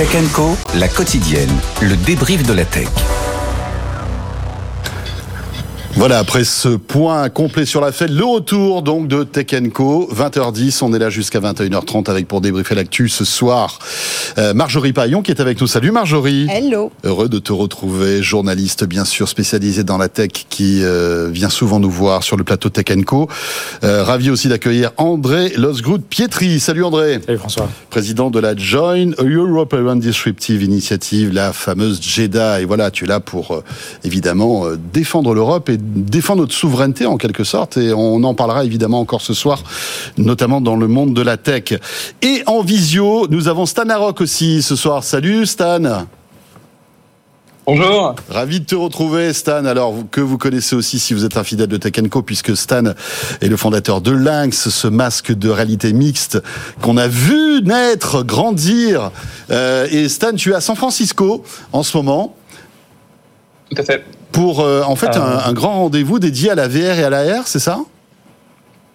Tech Co, la quotidienne, le débrief de la tech. Voilà, après ce point complet sur la fête, le retour donc de Tech Co, 20h10, on est là jusqu'à 21h30 avec pour débriefer l'actu ce soir. Euh, Marjorie Paillon qui est avec nous. Salut Marjorie. Hello. Heureux de te retrouver, journaliste bien sûr spécialisée dans la tech qui euh, vient souvent nous voir sur le plateau Tech Co. Euh, ravi aussi d'accueillir André Losgroot Pietri. Salut André. Salut François. Président de la Join European Disruptive Initiative, la fameuse JEDA. Et voilà, tu es là pour euh, évidemment euh, défendre l'Europe et défendre notre souveraineté en quelque sorte. Et on en parlera évidemment encore ce soir, notamment dans le monde de la tech. Et en visio, nous avons Stan Aroc aussi ce soir. Salut Stan. Bonjour. Ravi de te retrouver, Stan. Alors, que vous connaissez aussi si vous êtes un fidèle de Tech Co, puisque Stan est le fondateur de Lynx, ce masque de réalité mixte qu'on a vu naître, grandir. Euh, et Stan, tu es à San Francisco en ce moment. Tout à fait. Pour, euh, en fait, euh... un, un, grand rendez-vous dédié à la VR et à l'AR, c'est ça?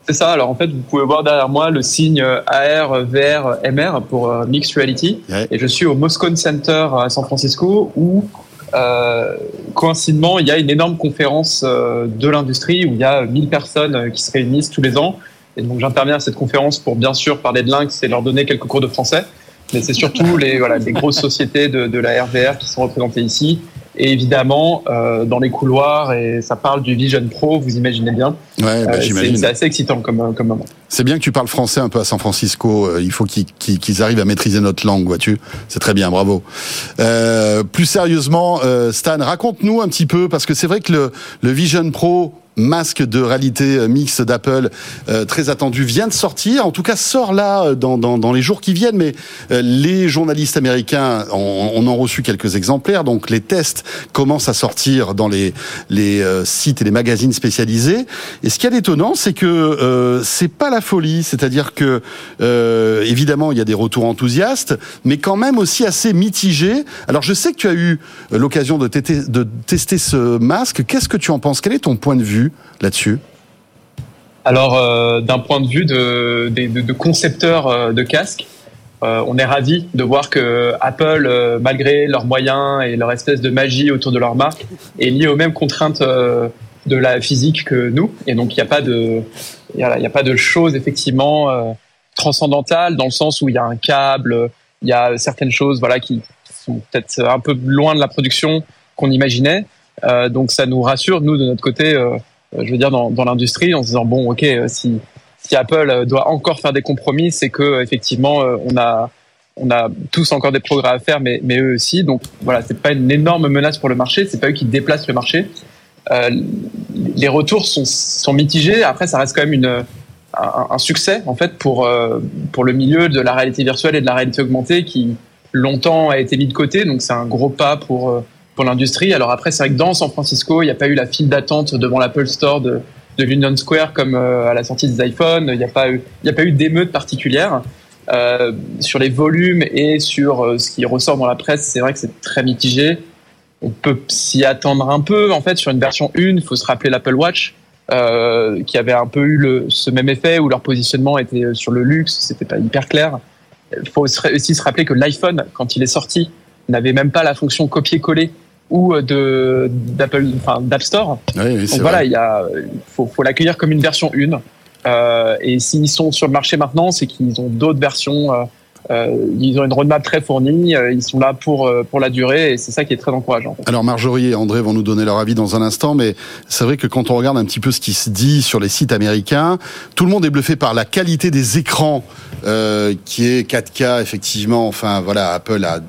C'est ça. Alors en fait, vous pouvez voir derrière moi le signe AR, VR, MR pour euh, Mixed Reality. Ouais. Et je suis au Moscone Center à San Francisco où euh, coïncidemment, il y a une énorme conférence euh, de l'industrie où il y a 1000 personnes qui se réunissent tous les ans. Et donc j'interviens à cette conférence pour bien sûr parler de Lynx et leur donner quelques cours de français. Mais c'est surtout les, voilà, les grosses sociétés de, de la RVR qui sont représentées ici. Et évidemment, euh, dans les couloirs, et ça parle du Vision Pro, vous imaginez bien. Ouais, bah, j'imagine. C'est assez excitant comme, comme moment. C'est bien que tu parles français un peu à San Francisco. Il faut qu'ils qu arrivent à maîtriser notre langue, vois-tu. C'est très bien, bravo. Euh, plus sérieusement, euh, Stan, raconte-nous un petit peu, parce que c'est vrai que le, le Vision Pro, masque de réalité mixte d'Apple euh, très attendu vient de sortir. En tout cas, sort là dans, dans, dans les jours qui viennent. Mais euh, les journalistes américains on, on en reçu quelques exemplaires. Donc les tests commencent à sortir dans les, les euh, sites et les magazines spécialisés. Et ce qui est étonnant, c'est que euh, c'est pas la folie. C'est-à-dire que évidemment il y a des retours enthousiastes, mais quand même aussi assez mitigés. Alors je sais que tu as eu l'occasion de, de tester ce masque. Qu'est-ce que tu en penses? Quel est ton point de vue? Là-dessus Alors, euh, d'un point de vue de, de, de concepteurs euh, de casques, euh, on est ravi de voir que Apple, malgré leurs moyens et leur espèce de magie autour de leur marque, est lié aux mêmes contraintes de la physique que nous. Et donc, il n'y a pas de, il y a, pas de choses effectivement transcendantales dans le sens où il y a un câble, il y a certaines choses, voilà, qui sont peut-être un peu loin de la production qu'on imaginait. Donc ça nous rassure, nous, de notre côté, je veux dire, dans, dans l'industrie, en se disant, bon, ok, si, si Apple doit encore faire des compromis, c'est que effectivement, on a, on a tous encore des progrès à faire, mais, mais eux aussi. Donc voilà, c'est pas une énorme menace pour le marché, c'est pas eux qui déplacent le marché. Euh, les retours sont, sont mitigés. Après, ça reste quand même une, un, un succès en fait pour pour le milieu de la réalité virtuelle et de la réalité augmentée qui longtemps a été mis de côté. Donc c'est un gros pas pour pour l'industrie. Alors après, c'est vrai que dans San Francisco, il n'y a pas eu la file d'attente devant l'Apple Store de, de l'Union Square comme euh, à la sortie des iPhones. Il n'y a pas eu, d'émeute particulière. Euh, sur les volumes et sur euh, ce qui ressort dans la presse, c'est vrai que c'est très mitigé. On peut s'y attendre un peu. En fait, sur une version 1, il faut se rappeler l'Apple Watch, qui avait un peu eu ce même effet où leur positionnement était sur le luxe, c'était pas hyper clair. Il faut aussi se rappeler que l'iPhone, quand il est sorti, n'avait même pas la fonction copier-coller ou de d'Apple, enfin d'App Store. Oui, Donc voilà, il y a, faut, faut l'accueillir comme une version 1. Euh, et s'ils sont sur le marché maintenant, c'est qu'ils ont d'autres versions. Euh, euh, ils ont une roadmap très fournie, euh, ils sont là pour pour la durée et c'est ça qui est très encourageant. Alors Marjorie et André vont nous donner leur avis dans un instant, mais c'est vrai que quand on regarde un petit peu ce qui se dit sur les sites américains, tout le monde est bluffé par la qualité des écrans euh, qui est 4K effectivement. Enfin voilà, Apple a,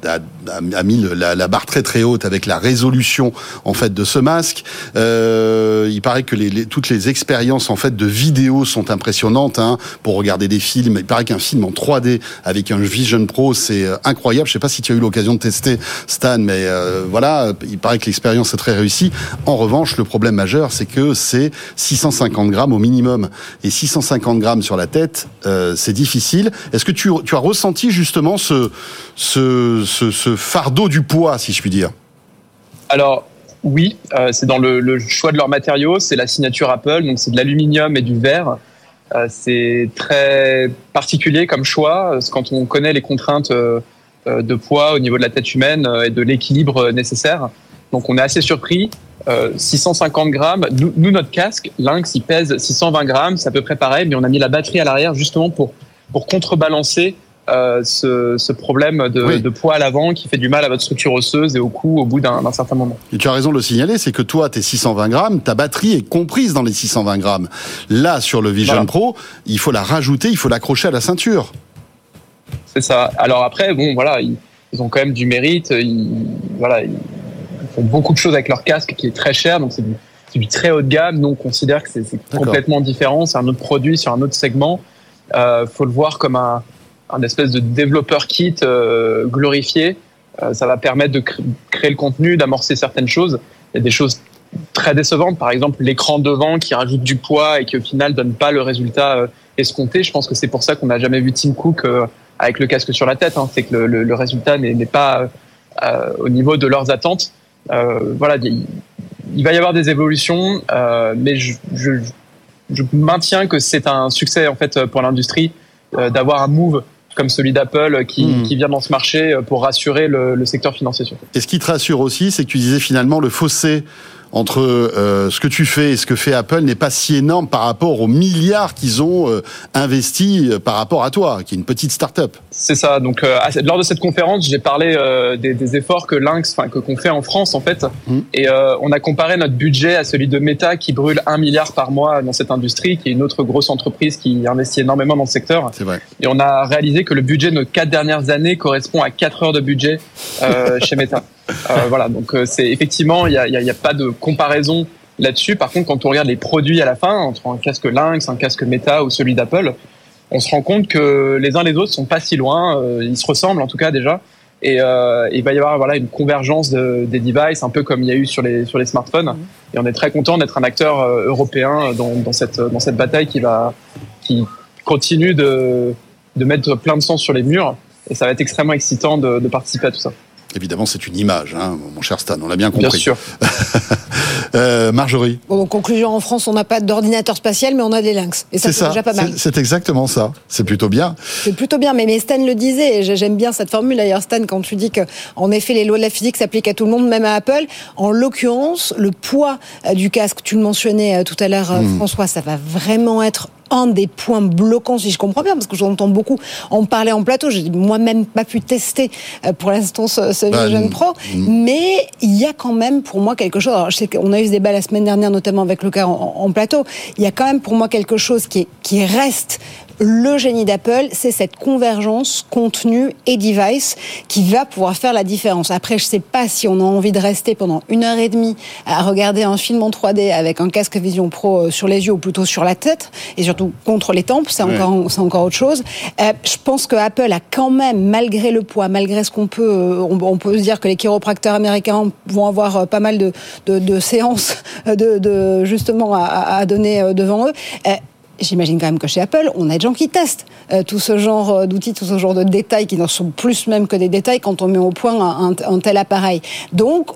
a, mis la, barre très très haute avec la résolution en fait de ce masque. Euh, il paraît que toutes les expériences en fait de vidéo sont impressionnantes hein, pour regarder des films. Il paraît qu'un film en 3D avec un Vision Pro c'est incroyable. Je sais pas si tu as eu l'occasion de tester Stan, mais euh, voilà, il paraît que l'expérience est très réussie. En revanche, le problème majeur c'est que c'est 650 grammes au minimum et 650 grammes sur la tête, euh, c'est difficile. Est-ce que tu, as ressenti justement ce, fardeau du poids, si je puis dire? Alors, oui, euh, c'est dans le, le, choix de leurs matériaux, c'est la signature Apple, donc c'est de l'aluminium et du verre. Euh, c'est très particulier comme choix. Quand on connaît les contraintes de poids au niveau de la tête humaine et de l'équilibre nécessaire. Donc on est assez surpris. 650 grammes. Nous, notre casque, Lynx, il pèse 620 grammes, c'est à peu près pareil, mais on a mis la batterie à l'arrière justement pour pour contrebalancer euh, ce, ce, problème de, de, poids à l'avant qui fait du mal à votre structure osseuse et au cou au bout d'un certain moment. Et tu as raison de le signaler, c'est que toi, tes 620 grammes, ta batterie est comprise dans les 620 grammes. Là, sur le Vision Pro, il faut la rajouter, il faut l'accrocher à la ceinture. C'est ça. Alors après, bon, voilà, ils, ont quand même du mérite. Ils, voilà, ils font beaucoup de choses avec leur casque qui est très cher, donc c'est du, du, très haut de gamme. Nous, on considère que c'est complètement différent. C'est un autre produit sur un autre segment. Euh, faut le voir comme un, un espèce de développeur kit euh, glorifié. Euh, ça va permettre de créer le contenu, d'amorcer certaines choses. Il y a des choses très décevantes, par exemple l'écran devant qui rajoute du poids et qui au final donne pas le résultat euh, escompté. Je pense que c'est pour ça qu'on n'a jamais vu Tim Cook avec le casque sur la tête. Hein. C'est que le, le, résultat n'est pas au niveau de leurs attentes. voilà, il, va y avoir des évolutions, mais je, je, je maintiens que c'est un succès en fait pour l'industrie d'avoir un move comme celui d'Apple qui, hmm. qui, vient dans ce marché euh, pour rassurer le, le secteur financier. Et ce qui te rassure aussi, c'est que tu disais finalement le fossé entre euh, ce que tu fais et ce que fait Apple n'est pas si énorme par rapport aux milliards qu'ils ont euh, investis euh, par rapport à toi, qui est une petite start-up. C'est ça. Donc, lors de cette conférence, j'ai parlé des, des, efforts que Lynx, enfin que qu'on fait en France en fait, mmh. et on a comparé notre budget à celui de Meta qui brûle un milliard par mois dans cette industrie, qui est une autre grosse entreprise qui investit énormément dans le secteur. C'est vrai. Et on a réalisé que le budget de nos quatre dernières années correspond à quatre heures de budget chez Meta. Euh, voilà, donc euh, c'est effectivement, il n'y a, y a, pas de comparaison là-dessus. Par contre, quand on regarde les produits à la fin, entre un casque Lynx, un casque Meta ou celui d'Apple, on se rend compte que les uns les autres sont pas si loin. Euh, ils se ressemblent en tout cas déjà. Et euh, il va y avoir voilà une convergence de, des devices, un peu comme il y a eu sur les sur les smartphones. Mmh. Et on est très content d'être un acteur européen dans, dans, cette dans cette bataille qui va qui continue de de mettre plein de sang sur les murs. Et ça va être extrêmement excitant de, de participer à tout ça. Évidemment, c'est une image, hein, mon cher Stan, on l'a bien compris. Bien sûr. euh, Marjorie bon, En conclusion, en France, on n'a pas d'ordinateur spatial, mais on a des lynx. Et ça, c'est déjà pas mal. C'est exactement ça. C'est plutôt bien. C'est plutôt bien. Mais, mais Stan le disait, et j'aime bien cette formule d'ailleurs, Stan, quand tu dis que, en effet, les lois de la physique s'appliquent à tout le monde, même à Apple. En l'occurrence, le poids euh, du casque, tu le mentionnais euh, tout à l'heure, hmm. François, ça va vraiment être un des points bloquants, si je comprends bien, parce que j'entends beaucoup en parler en plateau. J'ai moi-même pas pu tester euh, pour l'instant ce, ce bah, Vision Pro, mais il y a quand même pour moi quelque chose. Alors, je sais qu'on a eu ce débat la semaine dernière, notamment avec le cas en, en, plateau. Il y a quand même pour moi quelque chose qui, est, qui reste le génie d'Apple, c'est cette convergence contenu et device qui va pouvoir faire la différence. Après, je sais pas si on a envie de rester pendant une heure et demie à regarder un film en 3D avec un casque Vision Pro euh, sur les yeux ou plutôt sur la tête et surtout contre les tempes, c'est encore, c'est encore autre chose. Euh, je pense que Apple a quand même, malgré le poids, malgré ce qu'on peut, euh, on, peut se dire que les chiropracteurs américains vont avoir pas mal de, de, de séances de, de justement à, à, donner devant eux. J'imagine quand même que chez Apple, on a des gens qui testent euh, tout ce genre euh, d'outils, tout ce genre de détails qui n'en sont plus même que des détails quand on met au point un, un, tel appareil. Donc,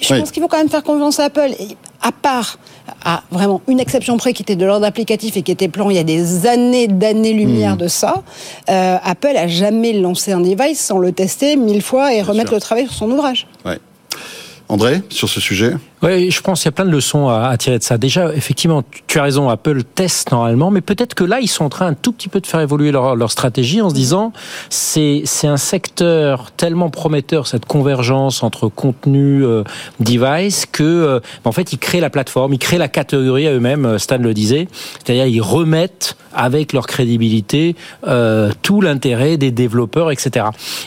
je pense qu'il faut quand même faire confiance à Apple. Et à part à vraiment une exception près qui était de l'ordre applicatif et qui était plan il y a des années d'années-lumière hmm. de ça, euh, Apple a jamais lancé un device sans le tester mille fois et remettre le travail sur son ouvrage. Ouais. André, sur ce sujet oui, je pense qu'il y a plein de leçons à, tirer de ça. Déjà, effectivement, tu as raison, Apple teste normalement, mais peut-être que là, ils sont en train un tout petit peu de faire évoluer leur, stratégie en se disant, c'est c'est un secteur tellement prometteur cette convergence entre contenu, euh, device, que euh, en fait, ils créent la plateforme, ils créent la catégorie à eux-mêmes. Euh, Stan le disait, c'est-à-dire ils remettent avec leur crédibilité euh, tout l'intérêt des développeurs, etc.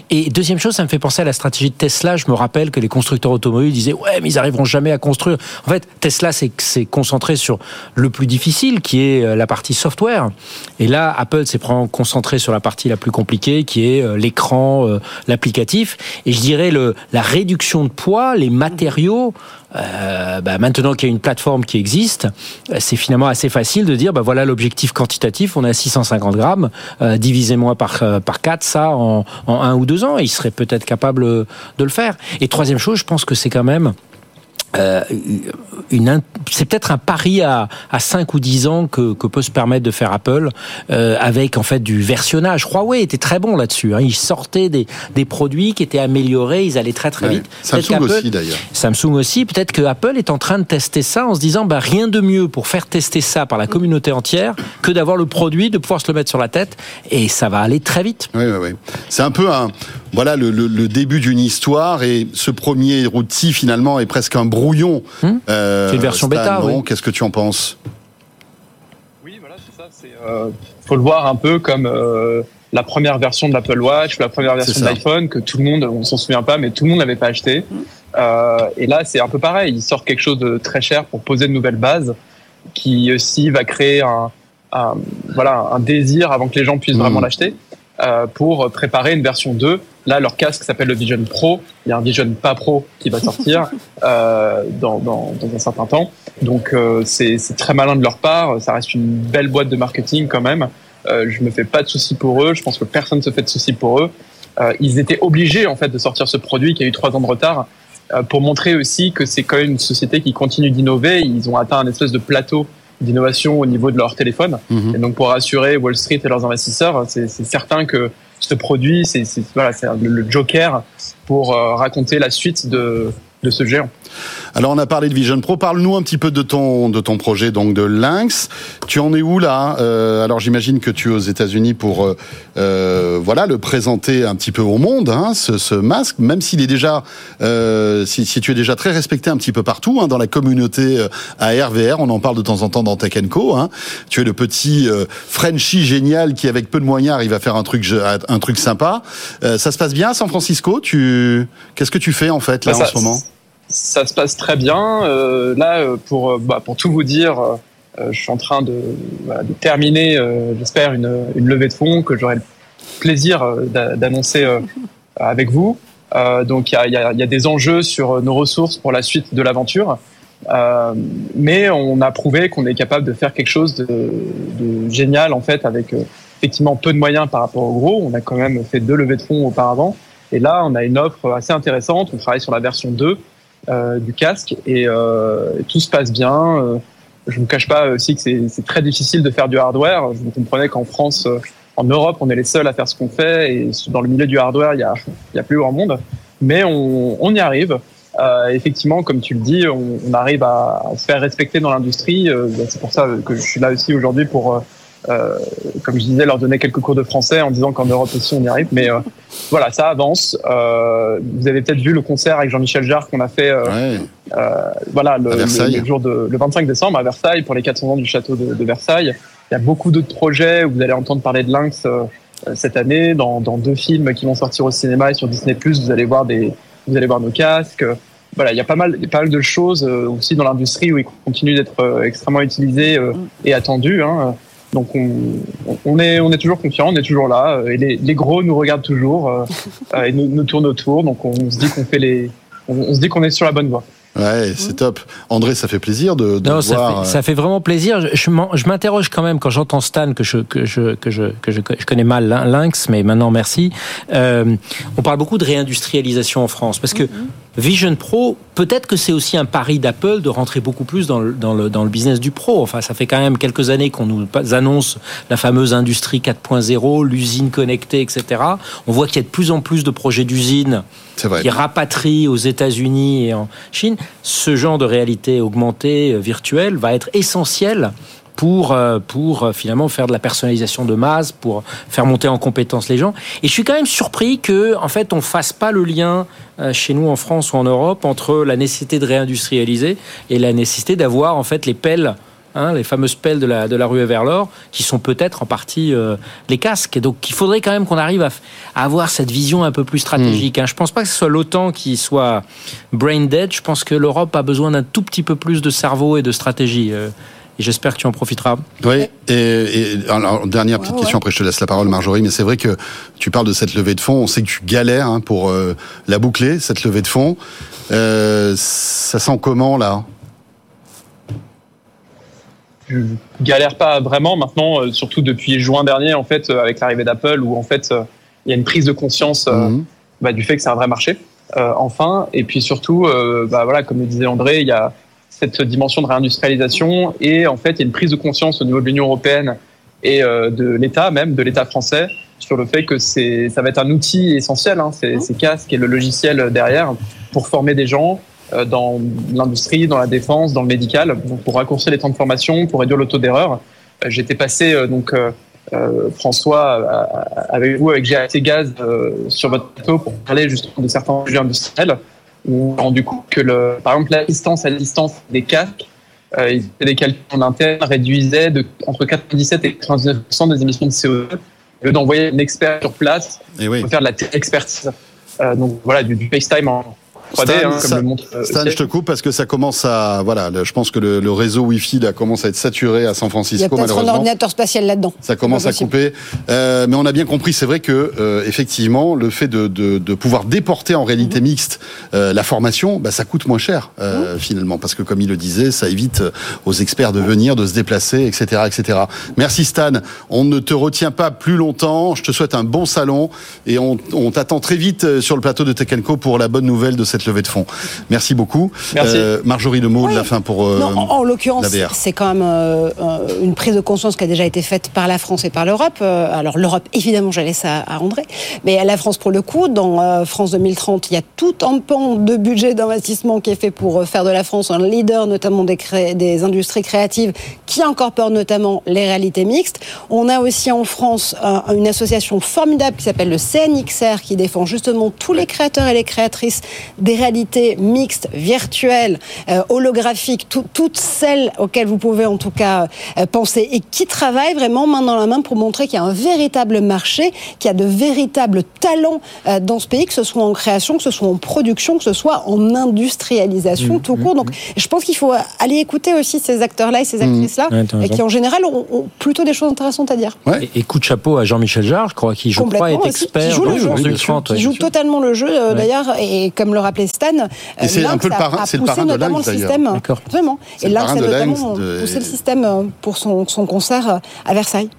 Et deuxième chose, ça me fait penser à la stratégie de Tesla. Je me rappelle que les constructeurs automobiles disaient, ouais, mais ils arriveront jamais à construire. En fait, Tesla s'est concentré sur le plus difficile, qui est euh, la partie software. Et là, Apple s'est concentré sur la partie la plus compliquée, qui est euh, l'écran, euh, l'applicatif. Et je dirais le, la réduction de poids, les matériaux. Euh, bah maintenant qu'il y a une plateforme qui existe, c'est finalement assez facile de dire bah voilà l'objectif quantitatif, on a 650 grammes, euh, divisez-moi par par 4, ça en, un ou deux ans, il serait peut-être capable de le faire. Et troisième chose, je pense que c'est quand même euh, une, c'est peut-être un pari à, à 5 ou 10 ans que, que peut se permettre de faire Apple euh, avec en fait du versionnage. Huawei était très bon là-dessus. Hein. Ils sortaient des, des produits qui étaient améliorés, ils allaient très très vite. Samsung aussi d'ailleurs. Samsung aussi. Peut-être que Apple est en train de tester ça en se disant bah, rien de mieux pour faire tester ça par la communauté entière que d'avoir le produit, de pouvoir se le mettre sur la tête et ça va aller très vite. Oui, oui, oui. C'est un peu un voilà le, le, le début d'une histoire et ce premier outil finalement est presque un brouillon. Hmm euh, c'est une version bêta. Oui. Qu'est-ce que tu en penses? Oui, voilà, c'est ça. Il euh, faut le voir un peu comme euh, la première version de l'Apple Watch, la première version de l'iPhone que tout le monde, on s'en souvient pas, mais tout le monde n'avait pas acheté. Hmm. Euh, et là, c'est un peu pareil. Ils sortent quelque chose de très cher pour poser de nouvelles bases, qui aussi va créer un, un voilà un désir avant que les gens puissent mmh. vraiment l'acheter. Euh, pour préparer une version 2. Là, leur casque s'appelle le Vision Pro. Il y a un Vision pas Pro qui va sortir euh, dans, dans, dans, un certain temps. Donc, euh, c'est très malin de leur part. Ça reste une belle boîte de marketing quand même. Euh, je me fais pas de soucis pour eux. Je pense que personne ne se fait de soucis pour eux. Euh, ils étaient obligés en fait de sortir ce produit qui a eu trois ans de retard euh, pour montrer aussi que c'est quand même une société qui continue d'innover. Ils ont atteint un espèce de plateau d'innovation au niveau de leur téléphone. Mmh. Et donc pour rassurer Wall Street et leurs investisseurs, c'est certain que ce produit, c'est voilà, c'est le, le, joker pour euh, raconter la suite de, de ce géant. Alors on a parlé de Vision Pro. Parle-nous un petit peu de ton de ton projet donc de Lynx. Tu en es où là? Euh, Alors j'imagine que tu es aux États-Unis pour euh, euh, voilà le présenter un petit peu au monde hein, ce, ce, masque, même s'il est déjà euh, si, si, tu es déjà très respecté un petit peu partout hein, dans la communauté AR/VR. On en parle de temps en temps dans Tech Co. Hein. Tu es le petit euh, Frenchie génial qui avec peu de moyens arrive à faire un truc un truc sympa. ça se passe bien à San Francisco? Tu qu'est-ce que tu fais en fait là bah, en ce moment? Ça se passe très bien. Euh, là, euh, pour, euh, bah, pour tout vous dire, euh, je suis en train de, bah, de terminer, euh, j'espère, une, une, levée de fonds que j'aurai le plaisir d'annoncer avec vous. donc, il y a, y, a, y a, des enjeux sur nos ressources pour la suite de l'aventure. mais on a prouvé qu'on est capable de faire quelque chose de, de génial, en fait, avec effectivement peu de moyens par rapport au gros. On a quand même fait deux levées de fonds auparavant. Et là, on a une offre assez intéressante. On travaille sur la version 2 euh, du casque et, euh, tout se passe bien. Euh, je ne vous cache pas aussi que c'est très difficile de faire du hardware. Vous comprenez qu'en France, en Europe, on est les seuls à faire ce qu'on fait et dans le milieu du hardware, il y a, a plus grand monde. Mais on, on y arrive. Euh, effectivement, comme tu le dis, on, on arrive à, se faire respecter dans l'industrie. Euh, c'est pour ça que je suis là aussi aujourd'hui pour euh, comme je disais, leur donner quelques cours de français en disant qu'en Europe aussi on y arrive. Mais euh, voilà, ça avance. Euh, vous avez peut-être vu le concert avec Jean-Michel Jarre qu'on a fait, ouais. voilà, le, le, le, jour de le 25 décembre à Versailles pour les 400 ans du château de, de Versailles. Il y a beaucoup d'autres projets où vous allez entendre parler de Lynx cette année dans, dans, deux films qui vont sortir au cinéma et sur Disney+. Vous allez voir des, vous allez voir nos casques voilà, il y a pas mal, pas mal de choses aussi dans l'industrie où ils continuent d'être extrêmement utilisés et attendus. Hein. Donc on, on, est, on est toujours confiant, on est toujours là. Euh, et les, les gros nous regardent toujours euh, euh, et nous, nous, tournent autour. Donc on se dit qu'on fait les, on, on se dit qu'on est sur la bonne voie. Ouais, c'est top. André, ça fait plaisir de, de non, voir. Ça fait, ça fait, vraiment plaisir. Je, je m'interroge quand même quand j'entends Stan que je que je que je que je, je connais mal Lynx, mais maintenant merci. Euh, on parle beaucoup de réindustrialisation en France parce que mm -hmm. Vision Pro, peut-être que c'est aussi un pari d'Apple de rentrer beaucoup plus dans le, dans, le, dans le business du pro. Enfin, ça fait quand même quelques années qu'on nous annonce la fameuse industrie 4.0, l'usine connectée, etc. On voit qu'il y a de plus en plus de projets d'usines qui rapatrient aux États-Unis et en Chine. Ce genre de réalité augmentée, euh, virtuelle, va être essentiel pour euh, pour euh, finalement faire de la personnalisation de masse, pour faire monter en compétence les gens. Et je suis quand même surpris que en fait on fasse pas le lien euh, chez nous en France ou en Europe entre la nécessité de réindustrialiser et la nécessité d'avoir en fait les pelles Hein, les fameuses pelles de la, de la rue vers l'or, qui sont peut-être en partie euh, les casques. Et donc, il faudrait quand même qu'on arrive à, à, avoir cette vision un peu plus stratégique. Mmh. Hein. Je pense pas que ce soit l'OTAN qui soit brain dead. Je pense que l'Europe a besoin d'un tout petit peu plus de cerveau et de stratégie. Euh, et j'espère que tu en profiteras. Oui, et, et alors, dernière petite ouais, question, ouais. après je te laisse la parole Marjorie, mais c'est vrai que tu parles de cette levée de fonds, on sait que tu galères hein, pour euh, la boucler, cette levée de fonds. Euh, ça sent comment là? Je galère pas vraiment maintenant, euh, surtout depuis juin dernier, en fait, euh, avec l'arrivée d'Apple, où en fait, euh, il y a une prise de conscience mm -hmm. bah, du fait que c'est un vrai marché. enfin. Et puis surtout, bah, voilà, comme le disait André, il y a cette dimension de réindustrialisation et en fait, il y a une prise de conscience au niveau de l'Union européenne et de l'État même, de l'État français, sur le fait que ça va être un outil essentiel, hein, ces, ces casques et le logiciel derrière, pour former des gens euh, dans l'industrie, dans la défense, dans le médical, pour raccourcir les temps de formation, pour réduire le taux d'erreur. Euh, j'étais passé euh, donc François avec vous avec GAT Gaz sur votre plateau pour parler justement de certains sujets industriels où rendu compte que le, par exemple l'assistance à distance des casques euh, des calculs en interne réduisait de, entre 97 et 99% des émissions de CO2 lieu d'envoyer un expert sur place oui. pour faire de la expertise. Euh, donc voilà, du, du FaceTime en 3D, Stan, hein, comme ça- le montre. Stan, je te coupe parce que ça commence à voilà, je pense que le, le réseau Wi-Fi là commence à être saturé à San Il y a Francisco peut-être un ordinateur spatial là-dedans. Ça commence à couper, Euh, mais on a bien compris. C'est vrai que euh, effectivement, le fait de, de, de pouvoir déporter en réalité Mhm. mixte euh, la formation, bah, ça coûte moins cher euh, finalement, parce que comme il le disait, ça évite aux experts de venir, de se déplacer, etc., etc. Merci Stan. On ne te retient pas plus longtemps. Je te souhaite un bon salon et on, on t'attend très vite sur le plateau de Tech Co pour la bonne nouvelle de cette levée de fonds. Merci beaucoup. Merci. Euh, Marjorie, le mot Oui. de la fin pour euh, Non, en, en l'occurrence, la c'est quand même euh, une prise de conscience qui a déjà été faite par la France et par l'Europe. Alors l'Europe, évidemment, j'allais ça à André, mais la France pour le coup, dans euh, France 2030, il y a tout un pan de budget d'investissement qui est fait pour euh, faire de la France un leader, notamment des, cré- des industries créatives, qui incorporent notamment les réalités mixtes. On a aussi en France un- une association formidable qui s'appelle le CNXR, qui défend justement tous les créateurs et les créatrices des réalités mixtes, virtuelles, euh, holographiques, tout- toutes celles auxquelles vous pouvez en tout cas euh, penser et qui travaillent vraiment main dans la main pour montrer qu'il y a un véritable marché, qu'il y a de véritables talents euh, dans ce pays, que ce soit en création, que ce soit en production, que ce soit en industrialisation tout court. Donc je pense qu'il faut aller écouter aussi ces acteurs-là et ces actrices-là Ouais, et qui en général ont, ont plutôt des choses intéressantes à dire. Ouais. Et, et coup de chapeau à Jean-Michel Jarre, je crois, qui je crois est Complètement, qui- expert joue le jeu. France Oui, bien 2030. qui joue totalement le jeu euh, Ouais. d'ailleurs et comme le rappelait Stan. Et c'est euh, un peu le parrain- a c'est le parrain de notamment Lynx, système. Vraiment. C'est et le Lynx a notamment poussé le système euh, pour son, son concert euh, à Versailles